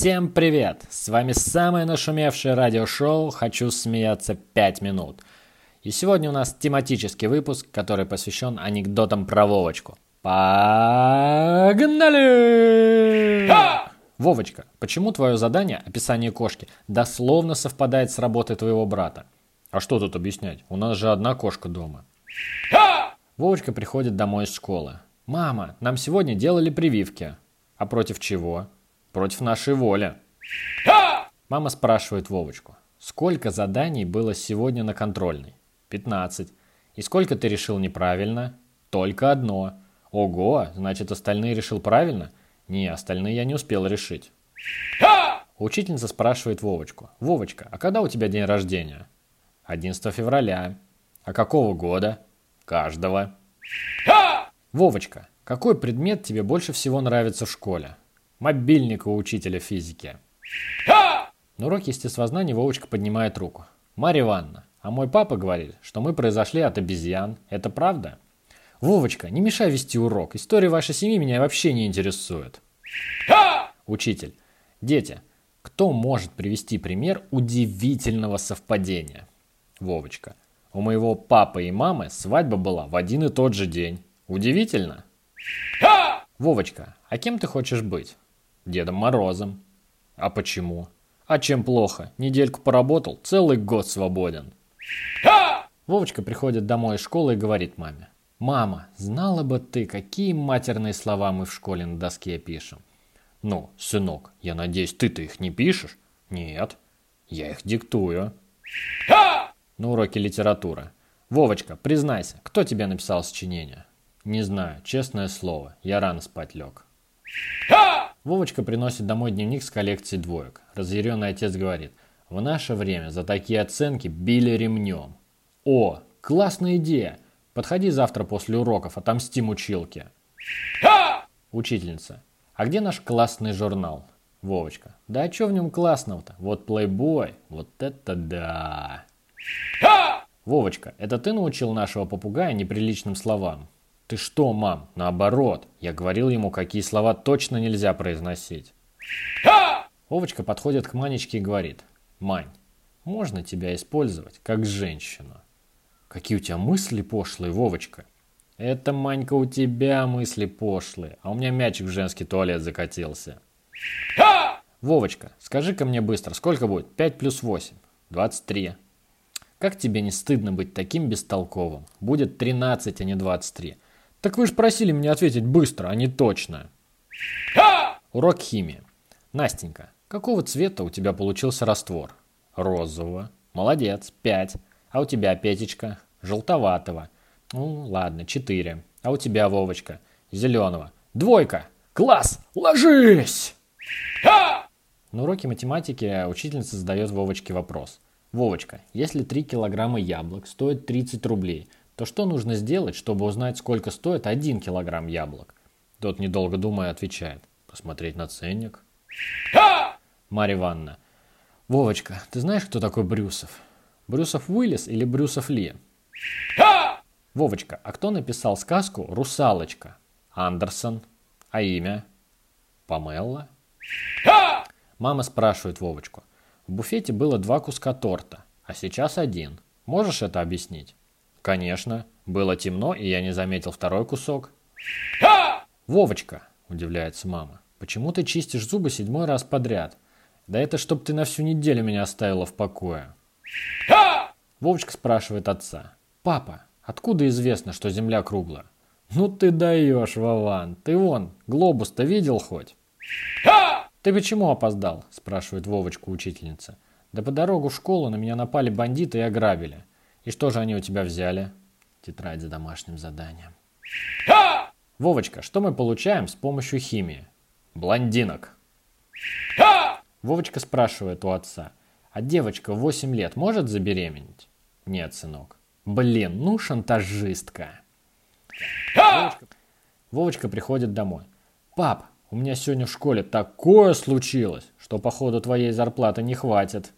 Всем привет! С вами самое нашумевшее радиошоу «Хочу смеяться 5 минут». И сегодня у нас тематический выпуск, который посвящен анекдотам про Вовочку. Погнали! Вовочка, почему твое задание, описание кошки, дословно совпадает с работой твоего брата? А что тут объяснять? У нас же одна кошка дома. Вовочка приходит домой из школы. «Мама, нам сегодня делали прививки». «А против чего?» «Против нашей воли». Мама спрашивает Вовочку. «Сколько заданий было сегодня на контрольной?» «15». «И сколько ты решил неправильно?» «Только одно». «Ого, значит, остальные решил правильно?» «Не, остальные я не успел решить». Учительница спрашивает Вовочку. «Вовочка, а когда у тебя день рождения?» «11 февраля». «А какого года?» «Каждого». Вовочка, какой предмет тебе больше всего нравится в школе? Мобильник у учителя физики. На уроке естествознания Вовочка поднимает руку. Марья Ивановна, а мой папа говорит, что мы произошли от обезьян. Это правда? Вовочка, не мешай вести урок. История вашей семьи меня вообще не интересует. Учитель. Дети, кто может привести пример удивительного совпадения? Вовочка. У моего папы и мамы свадьба была в один и тот же день. Удивительно? Вовочка, а кем ты хочешь быть? Дедом Морозом. А почему? А чем плохо? Недельку поработал, целый год свободен. Вовочка приходит домой из школы и говорит маме. «Мама, знала бы ты, какие матерные слова мы в школе на доске пишем». «Ну, сынок, я надеюсь, ты-то их не пишешь?» «Нет, я их диктую». На уроке литературы. «Вовочка, признайся, кто тебе написал сочинение?» «Не знаю, честное слово, я рано спать лег». Вовочка приносит домой дневник с коллекцией двоек. Разъяренный отец говорит, в наше время за такие оценки били ремнем. О, классная идея! Подходи завтра после уроков, отомстим училке. Учительница. А где наш классный журнал? Вовочка. Да а что в нем классного-то? Вот плейбой. Вот это да. Вовочка, это ты научил нашего попугая неприличным словам? Ты что, мам? Наоборот. Я говорил ему, какие слова точно нельзя произносить. Вовочка подходит к Манечке и говорит. Мань, можно тебя использовать как женщину? Какие у тебя мысли пошлые, Вовочка? Это, Манька, у тебя мысли пошлые, а у меня мячик в женский туалет закатился. Вовочка, скажи-ка мне быстро, сколько будет 5 плюс 8? 23. Как тебе не стыдно быть таким бестолковым? Будет 13, а не 23. Так вы же просили меня ответить быстро, а не точно. Урок химии. Настенька, какого цвета у тебя получился раствор? Розового. Молодец, 5. А у тебя, Петечка, желтоватого. Ну, ладно, 4. А у тебя, Вовочка, зеленого. Двойка. Класс, ложись! На уроке математики учительница задает Вовочке вопрос. Вовочка, если 3 килограмма яблок стоят 30 рублей, то что нужно сделать, чтобы узнать, сколько стоит 1 килограмм яблок? Тот, недолго думая, отвечает. Посмотреть на ценник. Марья Ивановна. Вовочка, ты знаешь, кто такой Брюсов? Брюсов Уиллис или Брюсов Ли? Вовочка, а кто написал сказку «Русалочка»? Андерсон. А имя? Памелла. Мама спрашивает Вовочку. В буфете было два куска торта, а сейчас один. Можешь это объяснить? Конечно. Было темно, и я не заметил второй кусок. Вовочка, удивляется мама, почему ты чистишь зубы седьмой раз подряд? Да это чтоб ты на всю неделю меня оставила в покое. Вовочка спрашивает отца. Папа, откуда известно, что земля круглая? Ну ты даешь, Вован. Ты вон, глобус-то видел хоть? Ты почему опоздал? Спрашивает Вовочку учительница. Да по дорогу в школу на меня напали бандиты и ограбили. И что же они у тебя взяли? Тетрадь за домашним заданием. Вовочка, что мы получаем с помощью химии? Блондинок. Вовочка спрашивает у отца. А девочка в 8 лет может забеременеть? Нет, сынок. Блин, ну шантажистка. Вовочка, Вовочка приходит домой. Пап, у меня сегодня в школе такое случилось, что походу твоей зарплаты не хватит.